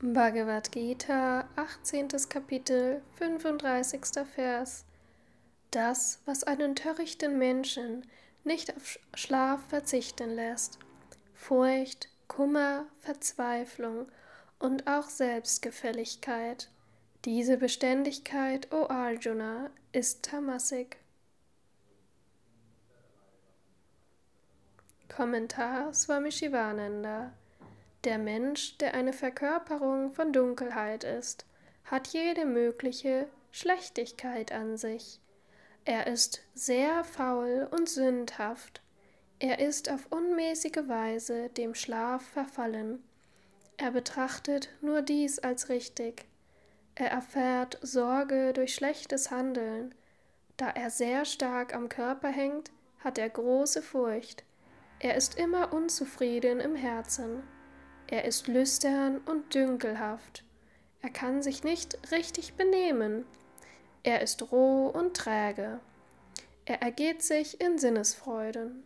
Bhagavad Gita, 18. Kapitel, 35. Vers. Das, was einen törichten Menschen nicht auf Schlaf verzichten lässt, Furcht, Kummer, Verzweiflung und auch Selbstgefälligkeit. Diese Beständigkeit, o Arjuna, ist Tamasik. Kommentar Swami Shivananda der Mensch, der eine Verkörperung von Dunkelheit ist, hat jede mögliche Schlechtigkeit an sich. Er ist sehr faul und sündhaft. Er ist auf unmäßige Weise dem Schlaf verfallen. Er betrachtet nur dies als richtig. Er erfährt Sorge durch schlechtes Handeln. Da er sehr stark am Körper hängt, hat er große Furcht. Er ist immer unzufrieden im Herzen. Er ist lüstern und dünkelhaft. Er kann sich nicht richtig benehmen. Er ist roh und träge. Er ergeht sich in Sinnesfreuden.